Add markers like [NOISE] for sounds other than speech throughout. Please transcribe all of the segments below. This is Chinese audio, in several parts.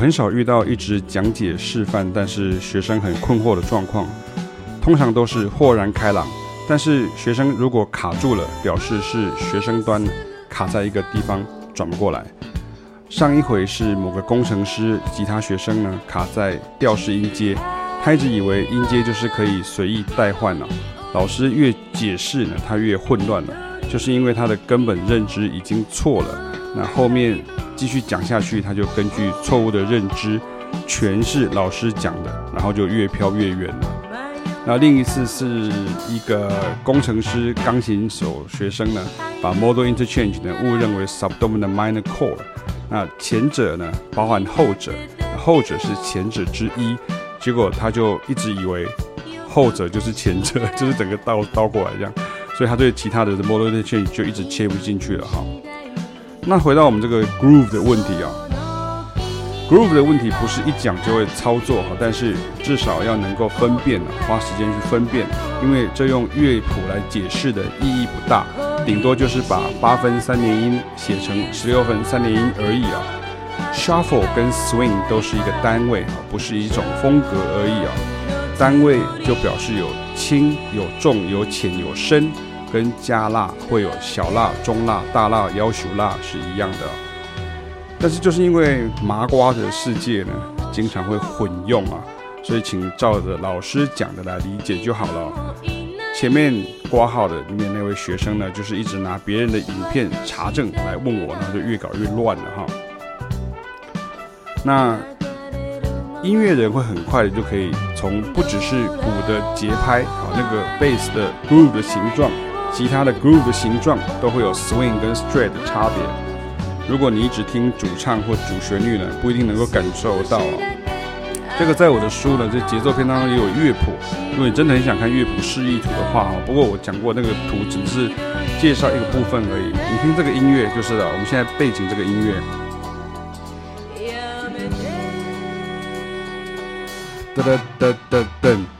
很少遇到一直讲解示范，但是学生很困惑的状况，通常都是豁然开朗。但是学生如果卡住了，表示是学生端卡在一个地方转不过来。上一回是某个工程师吉他学生呢卡在调式音阶，他一直以为音阶就是可以随意代换了。老师越解释呢，他越混乱了，就是因为他的根本认知已经错了。那后面继续讲下去，他就根据错误的认知诠释老师讲的，然后就越飘越远了。那另一次是一个工程师钢琴手学生呢，把 modal interchange 呢误认为 subdominant minor chord。那前者呢包含后者，后者是前者之一，结果他就一直以为后者就是前者，[LAUGHS] 就是整个倒倒过来这样，所以他对其他的 modal interchange 就一直切不进去了哈。那回到我们这个 groove 的问题啊，groove 的问题不是一讲就会操作哈，但是至少要能够分辨啊，花时间去分辨，因为这用乐谱来解释的意义不大，顶多就是把八分三连音写成十六分三连音而已啊。Shuffle 跟 swing 都是一个单位啊，不是一种风格而已啊。单位就表示有轻、有重、有浅、有深。跟加辣会有小辣、中辣、大辣、要求辣是一样的，但是就是因为麻瓜的世界呢，经常会混用啊，所以请照着老师讲的来理解就好了。前面挂号的里面那位学生呢，就是一直拿别人的影片查证来问我，然后就越搞越乱了哈。那音乐人会很快的就可以从不只是鼓的节拍啊，那个 bass 的 groove 的形状。吉他的 groove 的形状都会有 swing 跟 straight 的差别。如果你一直听主唱或主旋律呢，不一定能够感受到哦。这个在我的书呢，这节奏片当中也有乐谱。如果你真的很想看乐谱示意图的话啊，不过我讲过那个图只是介绍一个部分而已。你听这个音乐就是了。我们现在背景这个音乐，噔噔噔噔噔。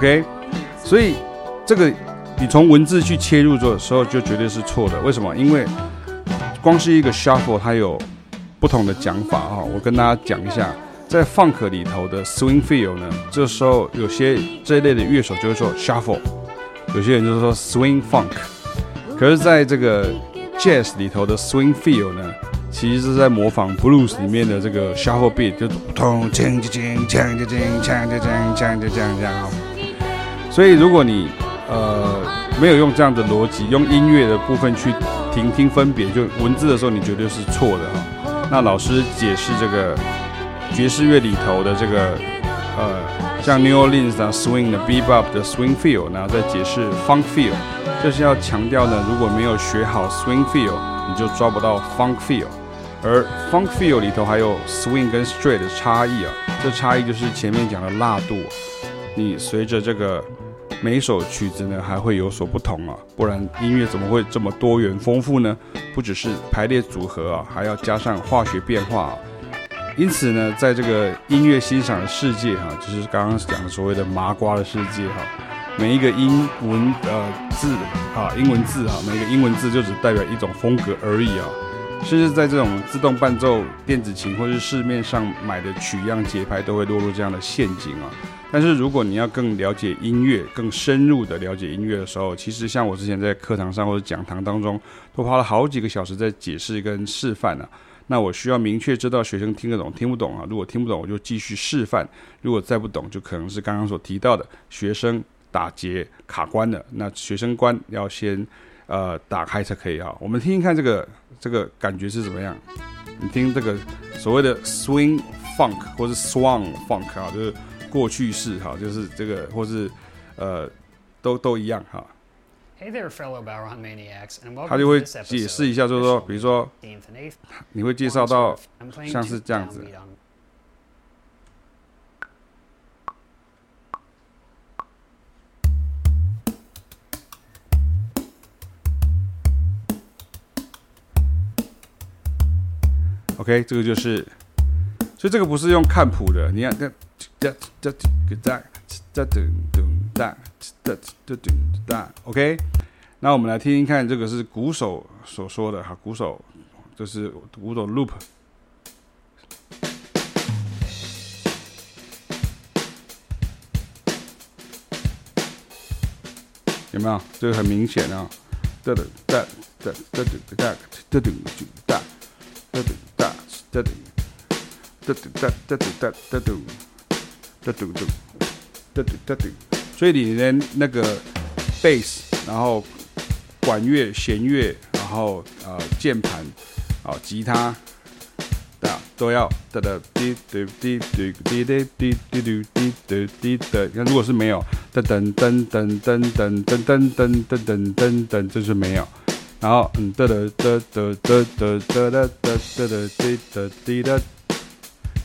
OK，所以这个你从文字去切入做的时候就绝对是错的。为什么？因为光是一个 shuffle，它有不同的讲法啊。我跟大家讲一下，在 funk 里头的 swing feel 呢，这时候有些这一类的乐手就会说 shuffle，有些人就是说 swing funk。可是在这个 jazz 里头的 swing feel 呢，其实是在模仿 blues 里面的这个 shuffle beat，就咚锵锵锵锵锵锵锵锵锵锵锵锵锵。所以，如果你呃没有用这样的逻辑，用音乐的部分去听听分别，就文字的时候，你绝对是错的哈。那老师解释这个爵士乐里头的这个呃，像 New Orleans 啊 Swing 的 Bebop 的 Swing Feel，然后再解释 Funk Feel，就是要强调呢，如果没有学好 Swing Feel，你就抓不到 Funk Feel。而 Funk Feel 里头还有 Swing 跟 Straight 的差异啊，这差异就是前面讲的辣度。你随着这个每一首曲子呢，还会有所不同啊，不然音乐怎么会这么多元丰富呢？不只是排列组合啊，还要加上化学变化啊。因此呢，在这个音乐欣赏的世界哈，就是刚刚讲的所谓的麻瓜的世界哈，每一个英文呃字啊，英文字啊，每一个英文字就只代表一种风格而已啊。甚至在这种自动伴奏电子琴或是市面上买的曲样节拍，都会落入这样的陷阱啊。但是如果你要更了解音乐，更深入的了解音乐的时候，其实像我之前在课堂上或者讲堂当中，都花了好几个小时在解释跟示范了啊。那我需要明确知道学生听得懂听不懂啊。如果听不懂，我就继续示范；如果再不懂，就可能是刚刚所提到的学生打结卡关了。那学生关要先呃打开才可以啊。我们听听看这个这个感觉是怎么样？你听这个所谓的 swing funk 或是 swung funk 啊，就是。过去式哈，就是这个，或是呃，都都一样哈。Hey there, fellow Bowron Maniacs, and welcome 他就会解释一下，就是说，比如说，你会介绍到像是这样子。OK，这个就是，所以这个不是用看谱的，你看哒哒哒哒哒哒哒哒哒哒哒哒哒，OK，那我们来听听看，这个是鼓手所说的哈，鼓手就是鼓手 loop，有没有？这个很明显啊，哒哒哒哒哒哒哒哒哒哒哒。哒哒嘟哒嘟哒哒嘟哒哒嘟哒嘟嘟哒嘟哒嘟，所以你连那个贝斯，然后管乐、弦乐，然后呃键盘，啊吉他，啊都要哒哒滴滴滴滴滴滴滴嘟滴嘟滴的。你看，如果是没有噔噔噔噔噔噔噔噔噔噔噔噔，这是没有。然后，嗯，哒哒哒哒哒哒哒哒哒哒哒滴哒滴哒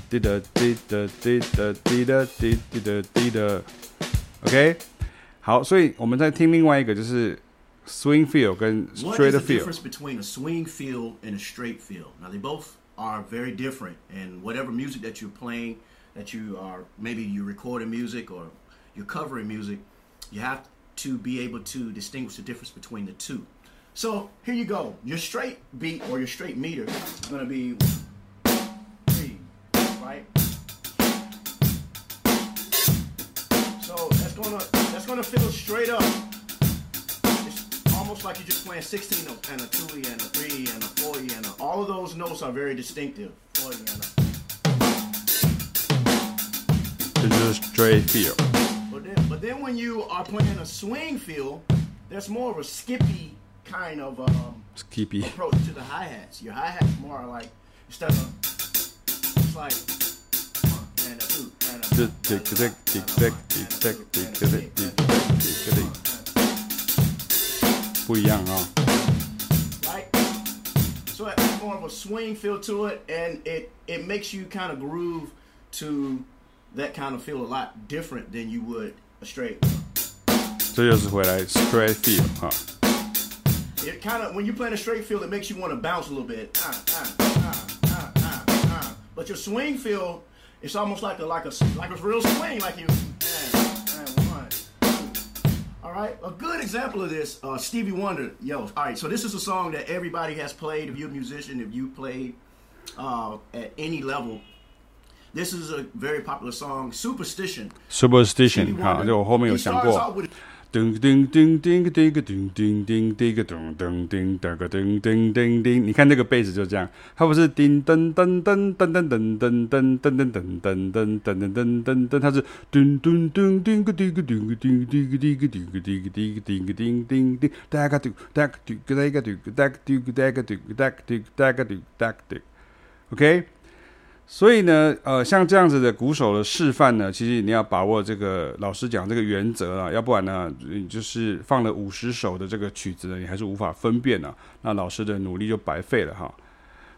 滴哒滴哒滴哒滴哒滴滴哒滴哒，OK，好，所以我们再听另外一个，就是 swing feel 跟 straight feel。What is the difference between a swing feel and a straight feel? Now they both are very different, and whatever music that you're playing, that you are maybe you're recording music or you're covering music, you have to be able to distinguish the difference between the two. So here you go. Your straight beat or your straight meter is going to be three, right? So that's going to that's going to feel straight up. It's almost like you're just playing 16 and a 2 and a 3 and a 4 and a, all of those notes are very distinctive. 4 and a. This is straight feel. But then, but then when you are playing a swing feel, that's more of a skippy kind of um, Skippy. approach to the hi hats. Your hi hats more like instead of it's like and a two and a tick tick tick tick tick tick tick tick tick tick 不一样啊。Right. So it has more of a swing feel to it, and it it makes you kind of groove to that kind of feel a lot different than you would a straight. 这就是回来 straight feel 哈。 it kind of when you play a straight feel, it makes you want to bounce a little bit. Uh, uh, uh, but your swing feel, it's almost like a like a like a real swing, like you. one, two. All right, a good example of this, uh, Stevie Wonder. Yo, all right. So this is a song that everybody has played. If you're a musician, if you played uh, at any level, this is a very popular song, Superstition. Superstition，好，就我后面有想过。 噔噔噔噔噔个噔噔噔噔个噔噔噔噔个噔噔噔噔，你看这个贝斯就这样，它不是叮噔噔噔噔噔噔噔噔噔噔噔噔噔噔噔噔噔，它是噔噔噔噔个噔个噔个噔个噔个噔个噔个噔个噔个噔噔噔，哒个嘟哒个嘟个哒个嘟个哒个嘟个哒个嘟个哒个嘟哒个嘟哒个嘟，OK。所以呢，呃，像这样子的鼓手的示范呢，其实你要把握这个老师讲这个原则啊，要不然呢，你就是放了五十首的这个曲子呢，你还是无法分辨呢，那老师的努力就白费了哈。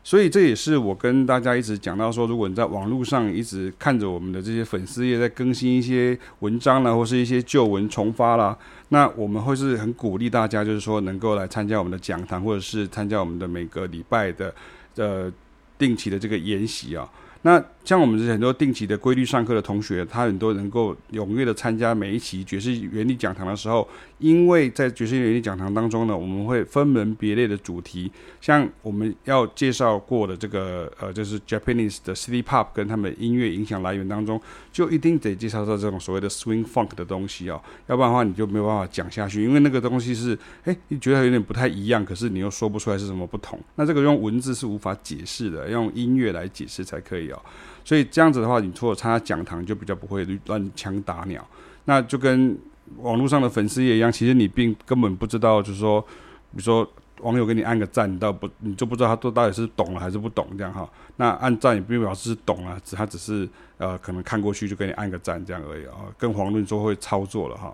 所以这也是我跟大家一直讲到说，如果你在网络上一直看着我们的这些粉丝页在更新一些文章啦，或是一些旧文重发啦，那我们会是很鼓励大家，就是说能够来参加我们的讲堂，或者是参加我们的每个礼拜的呃。定期的这个研习啊，那像我们这很多定期的规律上课的同学，他很多能够踊跃的参加每一期爵士原理讲堂的时候，因为在爵士原理讲堂当中呢，我们会分门别类的主题，像我们要介绍过的这个呃，就是 Japanese 的 City Pop 跟他们音乐影响来源当中，就一定得介绍到这种所谓的 Swing Funk 的东西哦，要不然的话你就没有办法讲下去，因为那个东西是，哎，你觉得有点不太一样，可是你又说不出来是什么不同，那这个用文字是无法解释的，用音乐来解释才可以哦。所以这样子的话，你除了参加讲堂，就比较不会乱枪打鸟。那就跟网络上的粉丝也一样，其实你并根本不知道，就是说，比如说网友给你按个赞，你倒不，你就不知道他都到底是懂了还是不懂这样哈。那按赞也并不表示是懂了，只他只是呃可能看过去就给你按个赞这样而已啊。跟遑论说会操作了哈。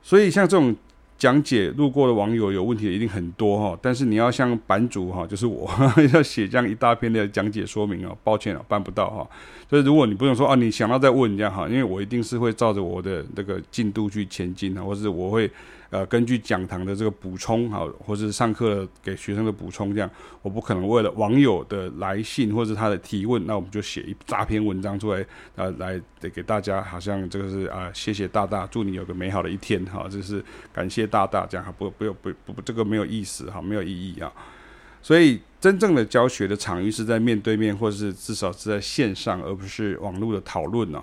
所以像这种讲解路过的网友有问题的一定很多哈，但是你要像版主哈，就是我 [LAUGHS] 要写这样一大篇的讲解说明哦，抱歉哦，办不到哈。所以如果你不用说啊，你想要再问这样哈，因为我一定是会照着我的那个进度去前进啊，或是我会。呃，根据讲堂的这个补充，好，或是上课给学生的补充，这样，我不可能为了网友的来信或者他的提问，那我们就写一大篇文章出来，呃，来给大家，好像这个是啊，谢谢大大，祝你有个美好的一天，哈，这是感谢大大，这样哈，不，不，不，不，不，这个没有意思，哈，没有意义啊。所以，真正的教学的场域是在面对面，或是至少是在线上，而不是网络的讨论呢。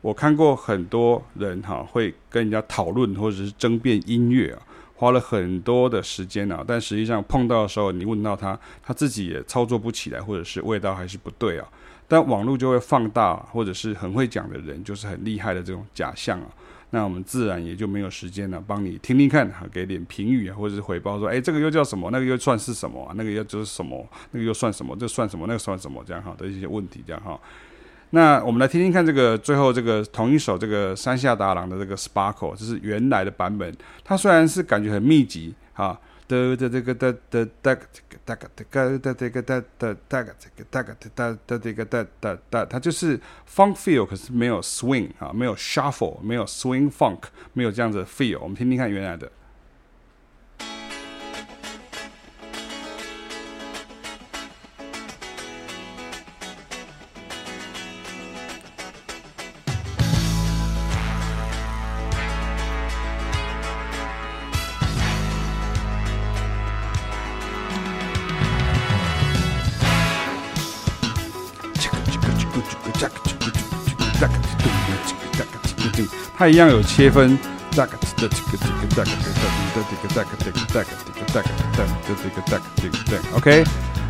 我看过很多人哈，会跟人家讨论或者是争辩音乐啊，花了很多的时间啊，但实际上碰到的时候，你问到他，他自己也操作不起来，或者是味道还是不对啊。但网络就会放大，或者是很会讲的人，就是很厉害的这种假象啊。那我们自然也就没有时间了，帮你听听看哈，给点评语啊，或者是回报说，哎，这个又叫什么？那个又算是什么？那个又就是什么？那个又算什么？这算什么？那个算什么？这样哈的一些问题，这样哈。那我们来听听看这个最后这个同一首这个山下达郎的这个 Sparkle，这是原来的版本。它虽然是感觉很密集啊，的的这个的的的这个的个的的这个的的的这个的个的的这个的的的，它就是 funk feel，可是没有 swing 啊，没有 shuffle，没有 swing funk，没有这样子的 feel。我们听听看原来的。它一样有切分，这个这个这个这个这个这个这个这个这个这个这个这个 OK。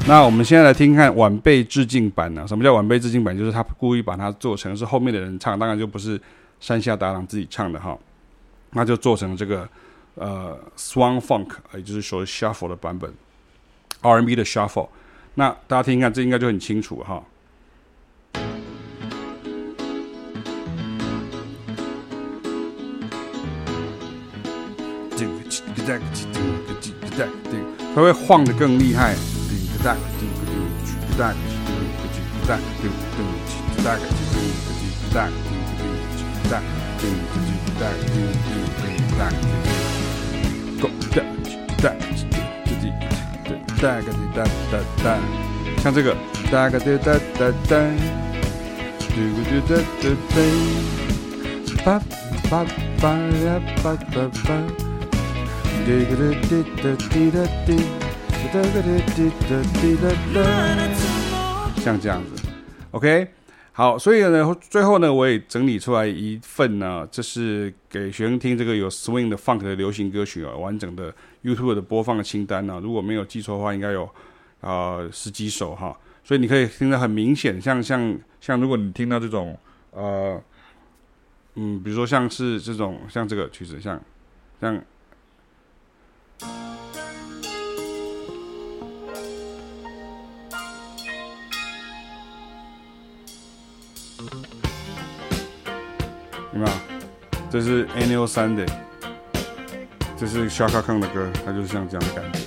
那我们现在来听看晚辈致敬版呢？什么叫晚辈致敬版？就是他故意把它做成是后面的人唱，当然就不是山下达郎自己唱的哈。那就做成这个呃 Swan Funk，也就是说 Shuffle 的版本，R&B 的 Shuffle。那大家听一看，这应该就很清楚哈。它会晃得更厉害。像这个，哒个哒哒哒哒，嘟个嘟哒哒哒，叭叭叭呀叭叭叭。像这样子，OK，好，所以呢，最后呢，我也整理出来一份呢，这是给学生听这个有 swing 的 funk 的流行歌曲啊，完整的 YouTube 的播放的清单呢，如果没有记错的话，应该有啊、十几首哈，所以你可以听得很明显，像像像如果你听到这种呃，嗯，比如说像是这种像这个曲子，像像。这是 Annual Sunday，这是 Shaka Khan 的歌，它就是像这样的感觉。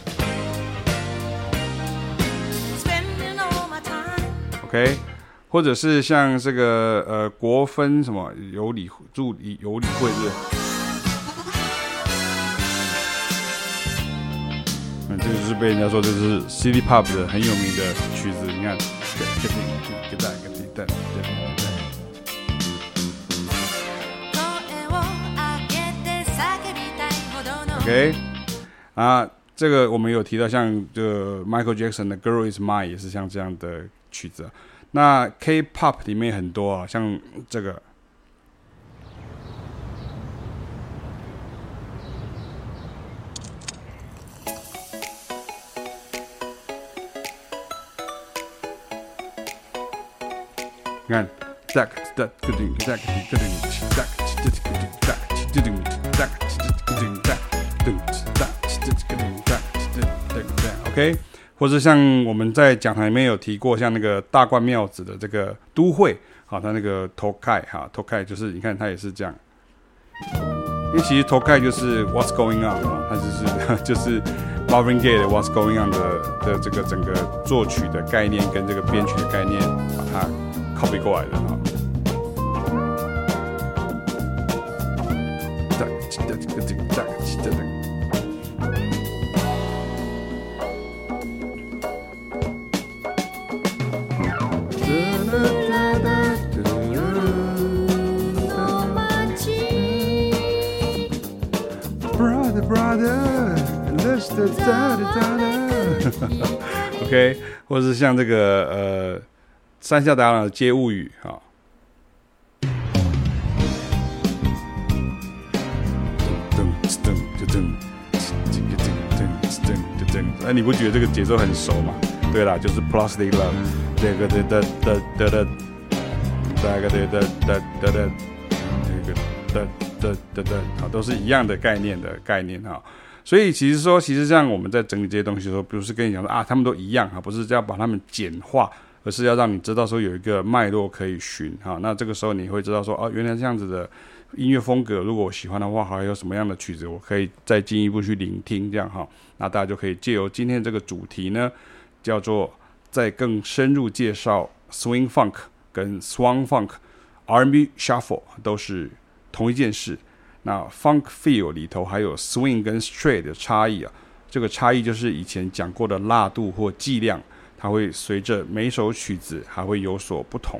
OK，或者是像这个呃国分什么有理助理有理会日，嗯，这个就是被人家说这是 City Pop 的很有名的曲子，你看，给给给给大给给大给。ok 啊这个我们有提到像这 michael jackson 的 girl is mine 也是像这样的曲子那 k pop 里面很多啊像这个你看 duck duck gooding duck gooding duck gooding duck gooding duck gooding duck gooding duck OK，或者像我们在讲台里面有提过，像那个大贯妙子的这个都会，好，他那个 Tokai 哈，Tokai 就是你看他也是这样。因为其实 Tokai 就是 What's Going On 啊，它就是 [LAUGHS] 就是 Marvin Gaye 的 What's Going On 的的这个整个作曲的概念跟这个编曲的概念，把它 copy 过来的哈。[LAUGHS] OK，或者是像这个呃，山下达郎的《街物语》哈，噔噔噔噔噔噔噔噔噔噔噔噔，你不觉得这个节奏很熟吗？对了，就是 Plastic Love，那个的的的的的，那个的的的的的，那个的的的的，好，都是一样的概念的概念哈。所以其实说，其实像我们在整理这些东西的时候，比如是跟你讲说啊，他们都一样哈，不是要把它们简化，而是要让你知道说有一个脉络可以循哈。那这个时候你会知道说，哦，原来这样子的音乐风格，如果我喜欢的话，还有什么样的曲子，我可以再进一步去聆听这样哈。那大家就可以借由今天这个主题呢，叫做再更深入介绍 Swing Funk 跟 Swan Funk、R&B Shuffle 都是同一件事。那 Funk Feel 里头还有 Swing 跟 Straight 的差异啊，这个差异就是以前讲过的辣度或剂量，它会随着每首曲子还会有所不同。